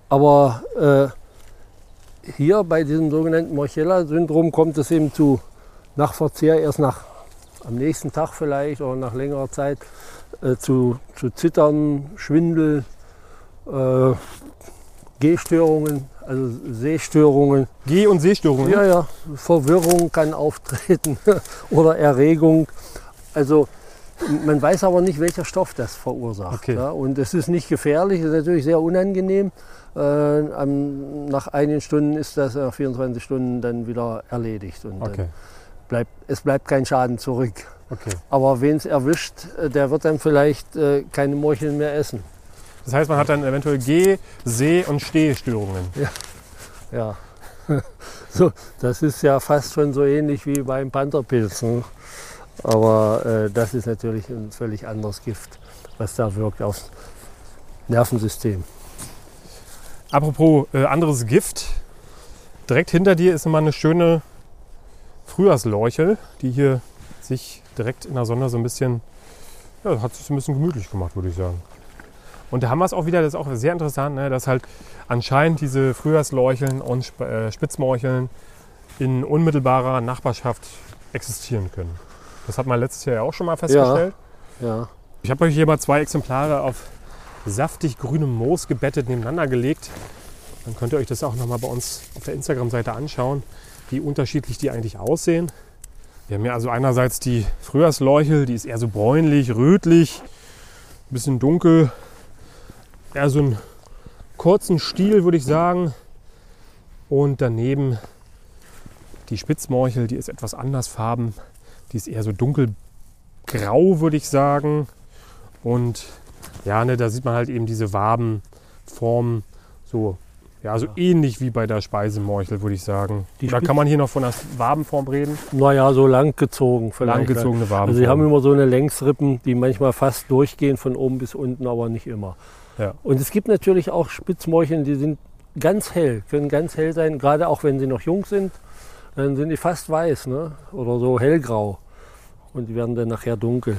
Aber äh, hier bei diesem sogenannten Morchella-Syndrom kommt es eben zu Nachverzehr erst nach am nächsten Tag vielleicht oder nach längerer Zeit äh, zu, zu Zittern, Schwindel, äh, Gehstörungen, also Sehstörungen. Geh- und Sehstörungen? Ja, ja, Verwirrung kann auftreten oder Erregung. Also man weiß aber nicht, welcher Stoff das verursacht. Okay. Ja, und es ist nicht gefährlich, es ist natürlich sehr unangenehm. Äh, am, nach einigen Stunden ist das nach 24 Stunden dann wieder erledigt. Und Okay, bleibt, es bleibt kein Schaden zurück. okay. Aber wen es erwischt, äh, der wird dann vielleicht äh, keine Morcheln mehr essen. Das heißt, man hat dann eventuell Geh-, Seh- und Stehstörungen. Ja. so, das ist ja fast schon so ähnlich wie beim Pantherpilz. Ne? Aber äh, das ist natürlich ein völlig anderes Gift, was da wirkt aufs Nervensystem. Apropos äh, anderes Gift. Direkt hinter dir ist immer eine schöne Frühjahrsleuchel, die hier sich direkt in der Sonne so ein bisschen, ja, hat sich ein bisschen gemütlich gemacht, würde ich sagen. Und da haben wir es auch wieder, das ist auch sehr interessant, ne, dass halt anscheinend diese Frühjahrsleucheln und äh, Spitzmorcheln in unmittelbarer Nachbarschaft existieren können. Das hat man letztes Jahr ja auch schon mal festgestellt. Ja, Ich habe euch hier mal zwei Exemplare auf saftig grünem Moos gebettet nebeneinander gelegt. Dann könnt ihr euch das auch nochmal bei uns auf der Instagram-Seite anschauen, wie unterschiedlich die eigentlich aussehen. Wir haben hier also einerseits die Frühjahrsleuchel, die ist eher so bräunlich, rötlich, ein bisschen dunkel. Eher so einen kurzen Stiel, würde ich sagen. Und daneben die Spitzmorchel, die ist etwas andersfarben. Die ist eher so dunkelgrau, würde ich sagen. Und ja, ne, da sieht man halt eben diese Wabenform so, ja, so ähnlich wie bei der Speisemorchel, würde ich sagen. Die Oder kann man hier noch von der Wabenform reden? naja, so langgezogen vielleicht. Langgezogene Wabenform. Also sie haben immer so eine Längsrippen, die manchmal fast durchgehen von oben bis unten, aber nicht immer. Ja. Und es gibt natürlich auch Spitzmorcheln, die sind ganz hell, können ganz hell sein, gerade auch wenn sie noch jung sind, dann sind die fast weiß ne? oder so hellgrau und die werden dann nachher dunkel.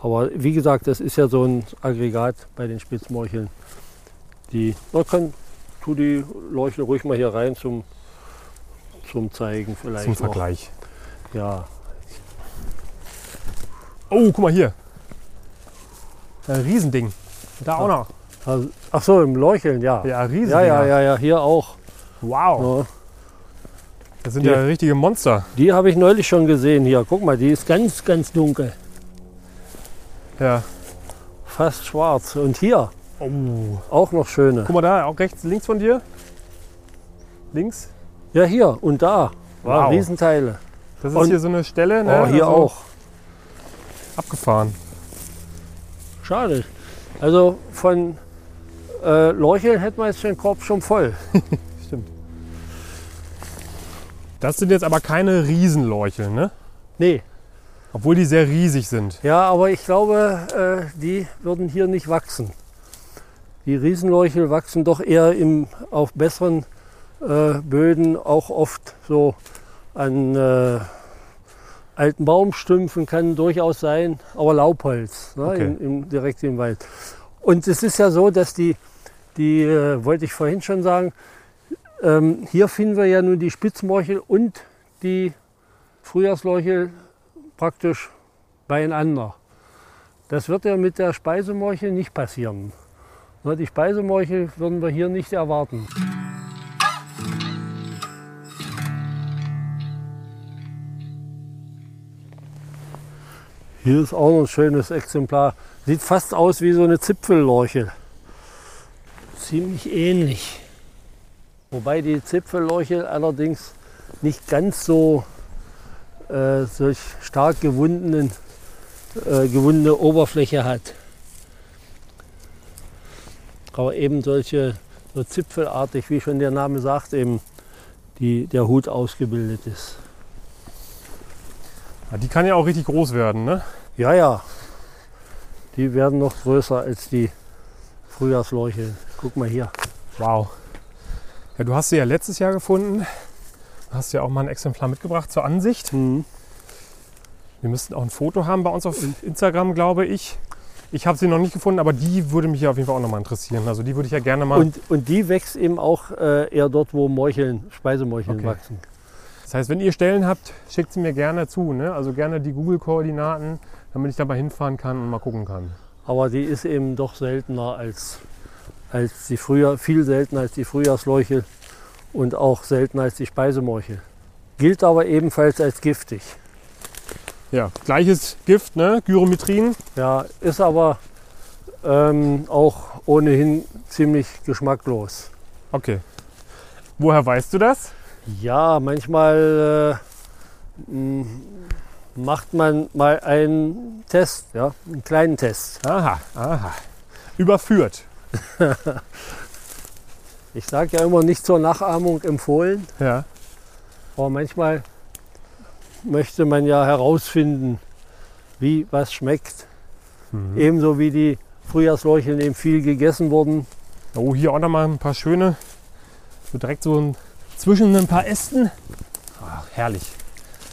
Aber wie gesagt, das ist ja so ein Aggregat bei den Spitzmorcheln. Die, man kann, tu die Leuchte ruhig mal hier rein zum, zum Zeigen vielleicht. Zum noch. Vergleich. Ja, Oh, guck mal hier. Ein Riesending. Da auch noch. also, ach so, im Leucheln, ja. Ja, Riesending. Ja, ja, ja, ja, hier auch. Wow. Ja. Das sind Ja. ja richtige Monster. Die habe ich neulich schon gesehen hier. Guck mal, die ist ganz, ganz dunkel. Ja. Fast schwarz. Und hier Oh. auch noch schöne. Guck mal da, auch rechts, links von dir. Links. Ja, hier und da. Wow. Riesenteile. Das ist Und- hier so eine Stelle. Ne? Oh, hier Also auch. Abgefahren. Schade. Also von äh, Leucheln hätten wir jetzt den Korb schon voll. Das sind jetzt aber keine Riesenleuchel, ne? Nee. Obwohl die sehr riesig sind. Ja, aber ich glaube, äh, die würden hier nicht wachsen. Die Riesenleuchel wachsen doch eher im, auf besseren äh, Böden, auch oft so an äh, alten Baumstümpfen kann durchaus sein, aber Laubholz, ne, Okay. im, im, direkt im Wald. Und es ist ja so, dass die, die äh, wollte ich vorhin schon sagen, ähm, hier finden wir ja nun die Spitzmorchel und die Frühjahrsleuchel praktisch beieinander. Das wird ja mit der Speisemorchel nicht passieren. Die Speisemorchel würden wir hier nicht erwarten. Hier ist auch noch ein schönes Exemplar. Sieht fast aus wie so eine Zipfellorchel. Ziemlich ähnlich. Wobei die Zipfellorchel allerdings nicht ganz so äh, solch stark gewundenen, äh, gewundene Oberfläche hat. Aber eben solche so zipfelartig, wie schon der Name sagt, eben die, der Hut ausgebildet ist. Ja, die kann ja auch richtig groß werden, ne? Ja, ja, die werden noch größer als die Frühjahrsleuchel. Guck mal hier. Wow. Ja, du hast sie ja letztes Jahr gefunden. Du hast ja auch mal ein Exemplar mitgebracht zur Ansicht. Mhm. Wir müssten auch ein Foto haben bei uns auf Instagram, glaube ich. Ich habe sie noch nicht gefunden, aber die würde mich ja auf jeden Fall auch nochmal interessieren. Also die würde ich ja gerne mal. Und, und die wächst eben auch äh, eher dort, wo Morcheln, Speisemorcheln Okay. wachsen. Das heißt, wenn ihr Stellen habt, schickt sie mir gerne zu. Ne? Also gerne die Google-Koordinaten, damit ich da mal hinfahren kann und mal gucken kann. Aber die ist eben doch seltener als, als die Frühjahr, viel seltener als die Frühjahrsleuchel und auch seltener als die Speisemorchel. Gilt aber ebenfalls als giftig. Ja, gleiches Gift, ne? Gyrometrin. Ja, ist aber ähm, auch ohnehin ziemlich geschmacklos. Okay. Woher weißt du das? Ja, manchmal äh, macht man mal einen Test, ja, einen kleinen Test. Aha, aha. Überführt. Ich sage ja immer nicht zur Nachahmung empfohlen, Ja. aber manchmal möchte man ja herausfinden, wie was schmeckt. Mhm. Ebenso wie die Frühjahrsleucheln eben viel gegessen wurden. Oh, hier auch nochmal ein paar schöne. So direkt so ein, zwischen ein paar Ästen. Ach, herrlich.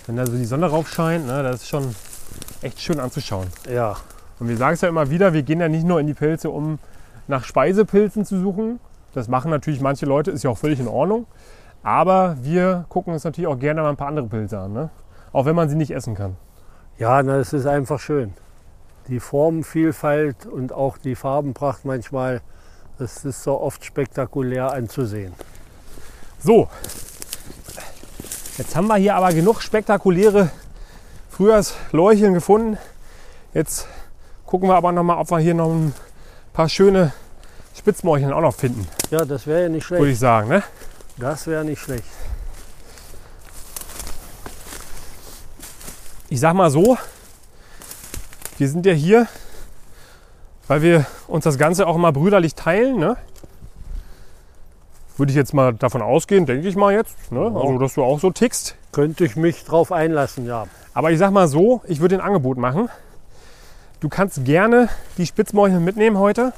Wenn da so die Sonne rauf scheint, ne, das ist schon echt schön anzuschauen. Ja, Und wir sagen es ja immer wieder, wir gehen ja nicht nur in die Pilze, um nach Speisepilzen zu suchen. Das machen natürlich manche Leute, ist ja auch völlig in Ordnung. Aber wir gucken uns natürlich auch gerne mal ein paar andere Pilze an. Ne? Auch wenn man sie nicht essen kann. ja, na, es ist einfach schön. Die Formenvielfalt und auch die Farbenpracht manchmal, das ist so oft spektakulär anzusehen. So, jetzt haben wir hier aber genug spektakuläre Frühjahrsleucheln gefunden. Jetzt gucken wir aber noch mal, ob wir hier noch ein paar schöne Spitzmorcheln auch noch finden, Ja, das wäre ja nicht würde schlecht. ich sagen. Ne? Das wäre nicht schlecht. Ich sag mal so, wir sind ja hier, weil wir uns das Ganze auch mal brüderlich teilen. Ne? Würde ich jetzt mal davon ausgehen, denke ich mal jetzt. Ne? Ja. Also, dass du auch so tickst. Könnte ich mich drauf einlassen, ja. Aber ich sag mal so, ich würde ein Angebot machen. Du kannst gerne die Spitzmorcheln mitnehmen heute,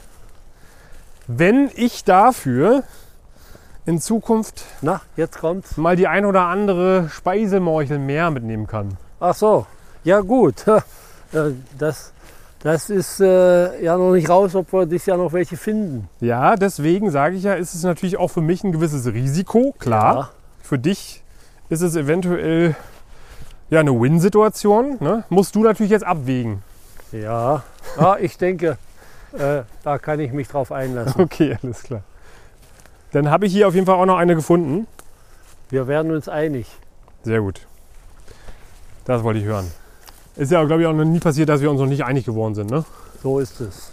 wenn ich dafür in Zukunft Na, jetzt kommt's. mal die ein oder andere Speisemorchel mehr mitnehmen kann. Ach so, ja gut. Ja, Das, das ist äh, ja noch nicht raus, ob wir dieses Jahr noch welche finden. Ja, deswegen sage ich ja, ist es natürlich auch für mich ein gewisses Risiko, klar. Für dich ist es eventuell ja eine Win-Situation. Ne? Musst du natürlich jetzt abwägen. Ja, ja ich denke, äh, da kann ich mich drauf einlassen. Okay, alles klar. Dann habe ich hier auf jeden Fall auch noch eine gefunden. Wir werden uns einig. Sehr gut. Das wollte ich hören. Ist ja, glaube ich, auch noch nie passiert, dass wir uns noch nicht einig geworden sind. Ne? So ist es.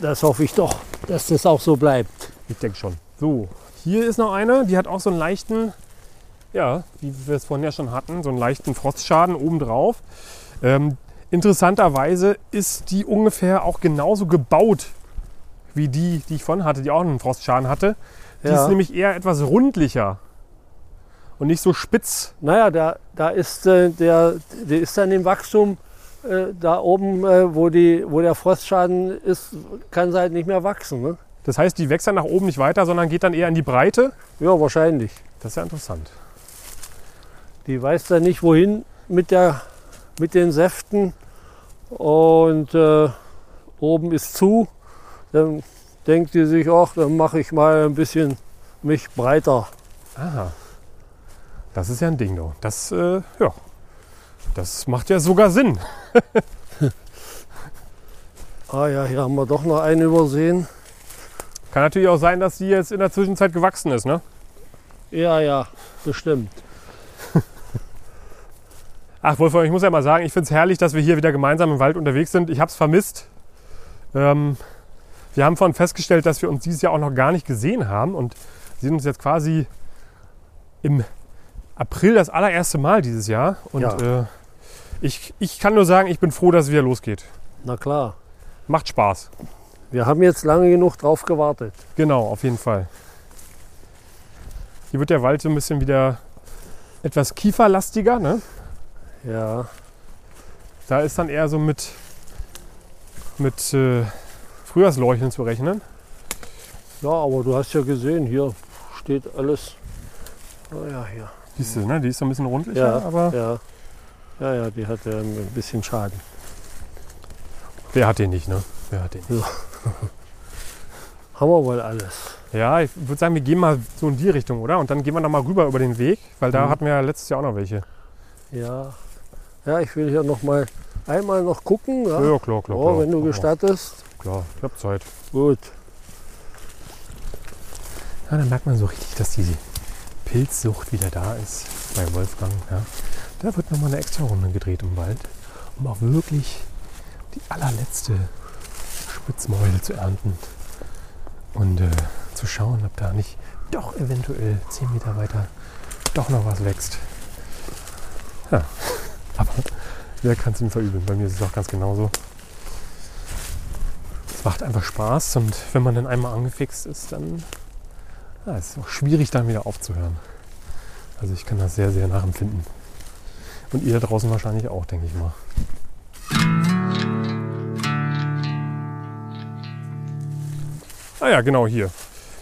Das hoffe ich doch, dass das auch so bleibt. Ich denke schon. So, hier ist noch eine, die hat auch so einen leichten, ja, wie wir es vorhin ja schon hatten, so einen leichten Frostschaden obendrauf. Ähm, interessanterweise ist die ungefähr auch genauso gebaut wie die, die ich vorhin hatte, die auch einen Frostschaden hatte. Die Ja. ist nämlich eher etwas rundlicher und nicht so spitz. Naja, da, da ist, äh, der, der ist dann im Wachstum äh, da oben, äh, wo, die, wo der Frostschaden ist, kann sie halt nicht mehr wachsen. Ne? Das heißt, die wächst dann nach oben nicht weiter, sondern geht dann eher in die Breite. Ja, wahrscheinlich. Das ist ja interessant. Die weiß dann nicht, wohin mit, der, mit den Säften. Und äh, oben ist zu. Dann denkt die sich, ach, dann mache ich mal ein bisschen mich breiter. Aha. Das ist ja ein Ding, doch. Das, äh, ja. Das macht ja sogar Sinn. Ah ja, hier haben wir doch noch einen übersehen. Kann natürlich auch sein, dass die jetzt in der Zwischenzeit gewachsen ist, ne? Ja, ja, bestimmt. Ach, Wolfgang, ich muss ja mal sagen, ich finde es herrlich, dass wir hier wieder gemeinsam im Wald unterwegs sind. Ich habe es vermisst. Ähm, wir haben vorhin festgestellt, dass wir uns dieses Jahr auch noch gar nicht gesehen haben und sehen uns jetzt quasi im April das allererste Mal dieses Jahr. Und Ja. äh, ich, ich kann nur sagen, ich bin froh, dass es wieder losgeht. Na klar. Macht Spaß. Wir haben jetzt lange genug drauf gewartet. Genau, auf jeden Fall. Hier wird der Wald so ein bisschen wieder etwas kieferlastiger. Ne? Ja, Da ist dann eher so mit, mit äh, Frühjahrsleucheln zu rechnen. ja, aber du hast ja gesehen, hier steht alles. Ah ja, hier. Siehst du, ne? die ist so ein bisschen rundlicher, Ja, aber ja. Ja, ja, die hatte ein bisschen Schaden. Wer hat den nicht, ne? Wer hat den nicht? Haben wir wohl alles. Ja, ich würde sagen, wir gehen mal so in die Richtung, oder? Und dann gehen wir noch mal rüber über den Weg, weil da Mhm. hatten wir ja letztes Jahr auch noch welche. Ja. Ja, ich will hier noch mal einmal noch gucken. Ja? Ja, klar, klar. oh, klar. wenn du mal. gestattest. Klar, ich hab Zeit. Gut. Ja, dann merkt man so richtig, dass diese Pilzsucht wieder da ist bei Wolfgang. Ja. Da wird nochmal eine extra Runde gedreht im Wald, um auch wirklich die allerletzte Spitzmäule zu ernten. Und äh, zu schauen, ob da nicht doch eventuell 10 Meter weiter doch noch was wächst. Ja, aber wer kann es ihm verübeln? Bei mir ist es auch ganz genauso. Es macht einfach Spaß und wenn man dann einmal angefixt ist, dann ja, es ist auch schwierig, dann wieder aufzuhören. Also ich kann das sehr, sehr nachempfinden. Und ihr da draußen wahrscheinlich auch, denke ich mal. Ah ja, genau hier.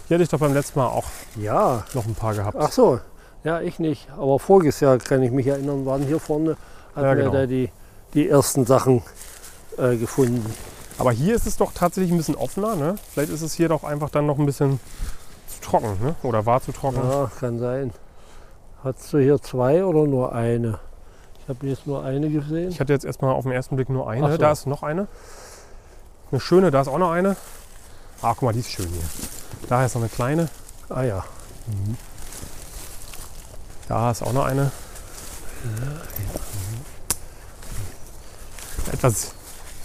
Hier hatte ich doch beim letzten Mal auch Ja. noch ein paar gehabt. Ach so. Ja, ich nicht. Aber voriges Jahr kann ich mich erinnern, waren hier vorne, hatten Ja, wir genau. da die, die ersten Sachen äh, gefunden. Aber hier ist es doch tatsächlich ein bisschen offener. Ne? Vielleicht ist es hier doch einfach dann noch ein bisschen zu trocken. Ne? Oder war zu trocken. Ja, kann sein. Hast du hier zwei oder nur eine? Ich habe jetzt nur eine gesehen. Ich hatte jetzt erstmal auf den ersten Blick nur eine. So. Da ist noch eine. Eine schöne, da ist auch noch eine. Ah, guck mal, die ist schön hier. Da ist noch eine kleine. Ah ja. Da ist auch noch eine. Etwas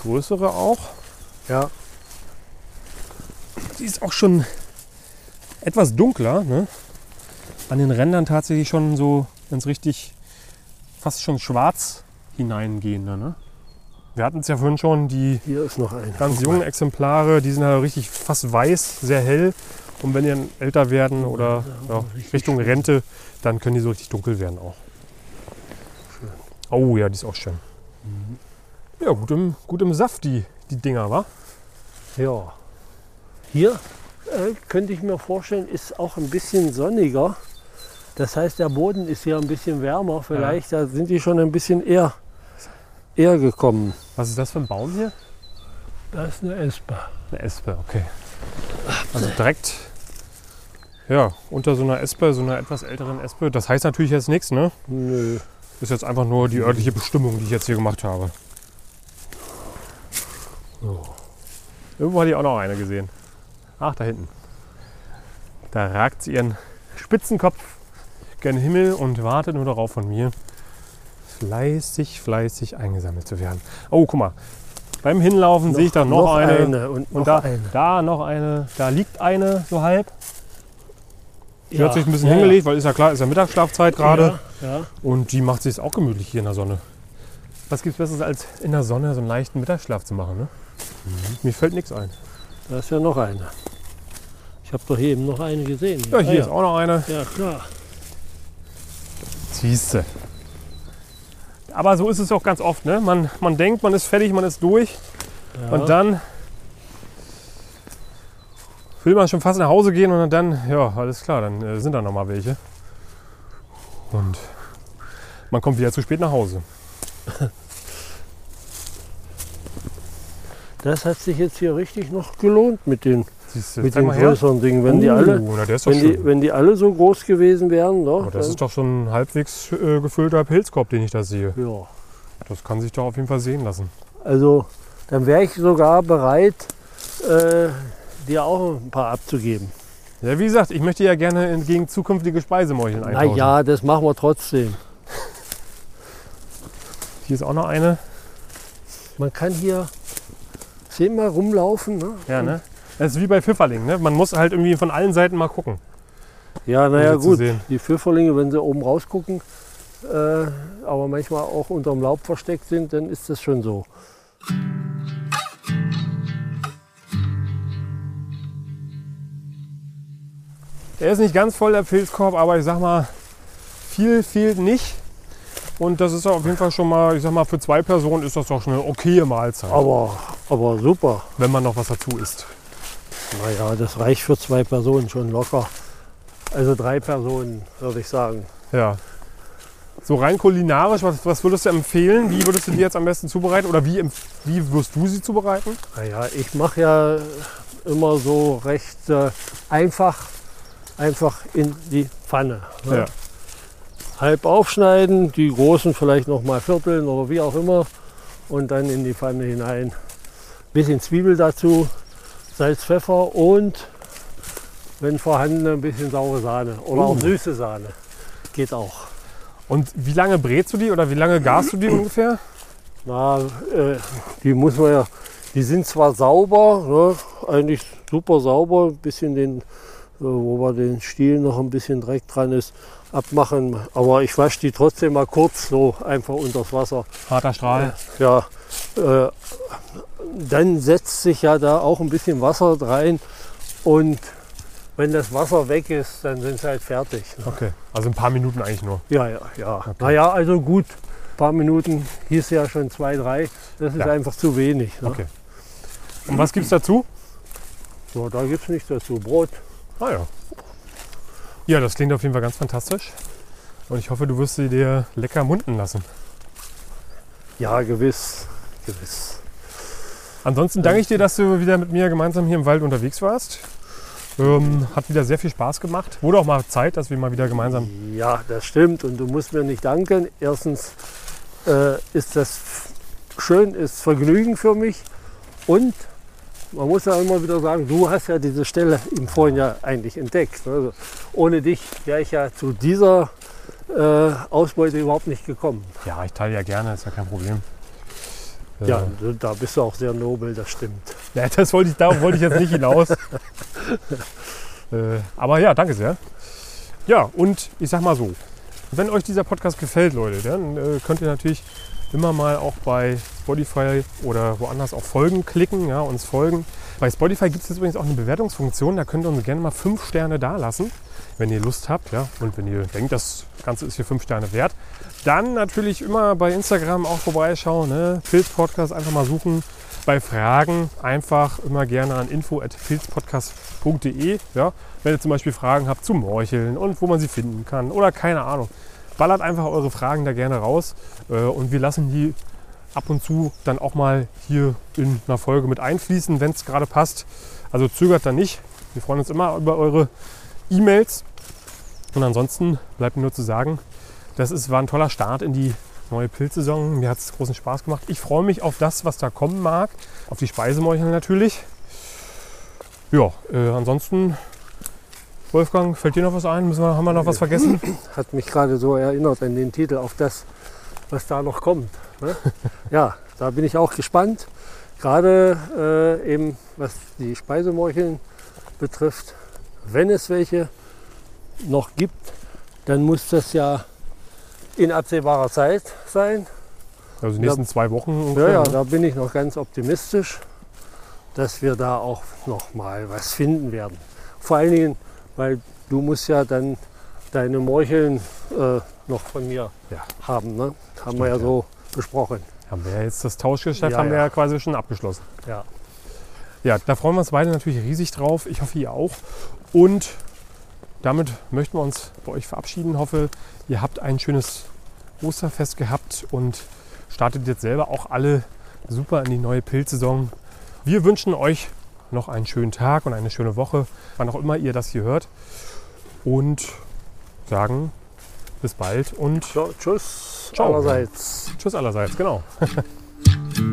größere auch. Ja. Die ist auch schon etwas dunkler. Ne? An den Rändern tatsächlich schon so, es richtig fast schon schwarz hineingehende. Ne? Wir hatten es ja vorhin schon, die Hier ist noch eine. ganz jungen. Exemplare, die sind halt richtig fast weiß, sehr hell. Und wenn die dann älter werden oder ja, Richtung schön. Rente, dann können die so richtig dunkel werden auch. Oh ja, die ist auch schön. Mhm. Ja, gut im, gut im Saft, die, die Dinger, wa? Ja. Hier äh, könnte ich mir vorstellen, ist auch ein bisschen sonniger. Das heißt, der Boden ist hier ein bisschen wärmer. Vielleicht da sind die schon ein bisschen eher, eher gekommen. Was ist das für ein Baum hier? Da ist eine Espe. Eine Espe, okay. Also direkt ja, unter so einer Espe, so einer etwas älteren Espe. Das heißt natürlich jetzt nichts, ne? Nö. Ist jetzt einfach nur die örtliche Bestimmung, die ich jetzt hier gemacht habe. So. Irgendwo hatte ich auch noch eine gesehen. Ach, da hinten. Da ragt sie ihren Spitzenkopf gen Himmel und wartet nur darauf von mir, fleißig, fleißig eingesammelt zu werden. Oh, guck mal. Beim Hinlaufen sehe ich da noch, eine. und, Und noch da, eine. da noch eine. Da liegt eine so halb. Die Ja, hat sich ein bisschen ja, hingelegt, weil ist ja klar, ist ja Mittagsschlafzeit gerade. Ja, ja. Und die macht sich auch gemütlich hier in der Sonne. Was gibt es Besseres als in der Sonne so einen leichten Mittagsschlaf zu machen? Ne? Mir fällt nichts ein. Da ist ja noch eine. Ich habe doch hier eben noch eine gesehen. Ja, hier Ah, ist auch noch eine. Ja, klar. Siehste. Aber so ist es auch ganz oft. Ne? Man, man denkt, man ist fertig, man ist durch. Ja. Und dann will man schon fast nach Hause gehen und dann, ja, alles klar, dann äh, sind da noch mal welche. Und man kommt wieder zu spät nach Hause. das hat sich jetzt hier richtig noch gelohnt mit den, mit den mal her. größeren Dingen. Wenn, die Uh, alle, na, wenn, die, wenn die alle so groß gewesen wären, doch, das ist doch schon ein halbwegs äh, gefüllter Pilzkorb, den ich da sehe. ja. Das kann sich doch auf jeden Fall sehen lassen. Also dann wäre ich sogar bereit, äh, dir auch ein paar abzugeben. Ja, wie gesagt, ich möchte ja gerne gegen zukünftige Speisemeucheln Na eintauschen. ja, das machen wir trotzdem. Hier ist auch noch eine. Man kann hier zehnmal rumlaufen. Ne? Ja, ne? Das ist wie bei Pfifferlingen, ne? Man muss halt irgendwie von allen Seiten mal gucken. Ja, naja, um gut. Die Pfifferlinge, wenn sie oben rausgucken, äh, aber manchmal auch unterm Laub versteckt sind, dann ist das schon so. Der ist nicht ganz voll, der Pilzkorb, aber ich sag mal, viel fehlt nicht. Und das ist auf jeden Fall schon mal, ich sag mal, für zwei Personen ist das doch schon eine okaye Mahlzeit, Aber, aber super. wenn man noch was dazu isst. Naja, das reicht für zwei Personen schon locker. Also drei Personen, würde ich sagen. Ja. So rein kulinarisch, was, was würdest du empfehlen? Wie würdest du die jetzt am besten zubereiten? Oder wie, wie wirst du sie zubereiten? Naja, ich mache ja immer so recht äh, einfach, einfach in die Pfanne. ne? Ja. Halb aufschneiden, die großen vielleicht noch mal vierteln oder wie auch immer und dann in die Pfanne hinein. Bisschen Zwiebel dazu, Salz, Pfeffer und wenn vorhanden ein bisschen saure Sahne oder Oh. auch süße Sahne. Geht auch. Und wie lange brätst du die oder wie lange garst du die ungefähr? Na, äh, die muss man ja, die sind zwar sauber, ne, eigentlich super sauber, ein bisschen den, äh, wo wir den Stiel noch ein bisschen Dreck dran ist, abmachen. Aber ich wasche die trotzdem mal kurz so einfach unters Wasser. Harter Strahl. Ja, äh, dann setzt sich ja da auch ein bisschen Wasser rein und wenn das Wasser weg ist, dann sind sie halt fertig. Ne? Okay. Also ein paar Minuten eigentlich nur. Ja, ja, ja. Naja, also gut, ein paar Minuten hieß ja schon zwei, drei. Das ist Ja. einfach zu wenig. Ne? Okay. Und was gibt's dazu? So, da gibt es nichts dazu. Brot. Ah ja. Ja, das klingt auf jeden Fall ganz fantastisch. Und ich hoffe, du wirst sie dir lecker munden lassen. Ja, gewiss. Gewiss. Ansonsten danke ich dir, dass du wieder mit mir gemeinsam hier im Wald unterwegs warst. Ähm, hat wieder sehr viel Spaß gemacht. Wurde auch mal Zeit, dass wir mal wieder gemeinsam. Ja, das stimmt. Und du musst mir nicht danken. Erstens äh, ist das schön, ist Vergnügen für mich. Und man muss ja immer wieder sagen, du hast ja diese Stelle im Vorhin ja eigentlich entdeckt. Also ohne dich wäre ich ja zu dieser äh, Ausbeute überhaupt nicht gekommen. Ja, ich teile ja gerne, ist ja kein Problem. Ja, da bist du auch sehr nobel, das stimmt. Ja, das wollte ich, darauf wollte ich jetzt nicht hinaus. äh, aber ja, danke sehr. Ja, und ich sag mal so, wenn euch dieser Podcast gefällt, Leute, dann äh, könnt ihr natürlich immer mal auch bei Spotify oder woanders auf Folgen klicken, ja, uns folgen. Bei Spotify gibt es jetzt übrigens auch eine Bewertungsfunktion, da könnt ihr uns gerne mal fünf Sterne dalassen, wenn ihr Lust habt, ja, und wenn ihr denkt, das Ganze ist hier fünf Sterne wert. Dann natürlich immer bei Instagram auch vorbeischauen, ne? Pilz Podcast einfach mal suchen. Bei Fragen einfach immer gerne an info.pilzpodcast.de. Ja? Wenn ihr zum Beispiel Fragen habt zu Morcheln und wo man sie finden kann oder keine Ahnung. Ballert einfach eure Fragen da gerne raus äh, und wir lassen die ab und zu dann auch mal hier in einer Folge mit einfließen, wenn es gerade passt. Also zögert da nicht. Wir freuen uns immer über eure E-Mails. Und ansonsten bleibt mir nur zu sagen, das ist, war ein toller Start in die neue Pilzsaison. Mir hat es großen Spaß gemacht. Ich freue mich auf das, was da kommen mag. Auf die Speisemorcheln natürlich. Ja, äh, ansonsten, Wolfgang, fällt dir noch was ein? Müssen wir, haben wir noch was vergessen? Hat mich gerade so erinnert an den Titel, auf das, was da noch kommt. Ne? ja, da bin ich auch gespannt. Gerade äh, eben, was die Speisemorcheln betrifft, wenn es welche noch gibt, dann muss das ja in absehbarer Zeit sein. Also die nächsten zwei Wochen Ja, ja, ne? da bin ich noch ganz optimistisch, dass wir da auch noch mal was finden werden. Vor allen Dingen, weil du musst ja dann deine Morcheln äh, noch von mir Ja. haben. Ne? Haben Stimmt, wir ja, ja. so besprochen. Haben wir ja jetzt das Tauschgeschäft Ja, haben wir ja. ja quasi schon abgeschlossen. Ja. Ja, da freuen wir uns beide natürlich riesig drauf. Ich hoffe, ihr auch. Und damit möchten wir uns bei euch verabschieden. Hoffe, ihr habt ein schönes Osterfest gehabt und startet jetzt selber auch alle super in die neue Pilzsaison. Wir wünschen euch noch einen schönen Tag und eine schöne Woche, wann auch immer ihr das hier hört. Und sagen bis bald und tschüss Ciao. allerseits. tschüss allerseits. Genau.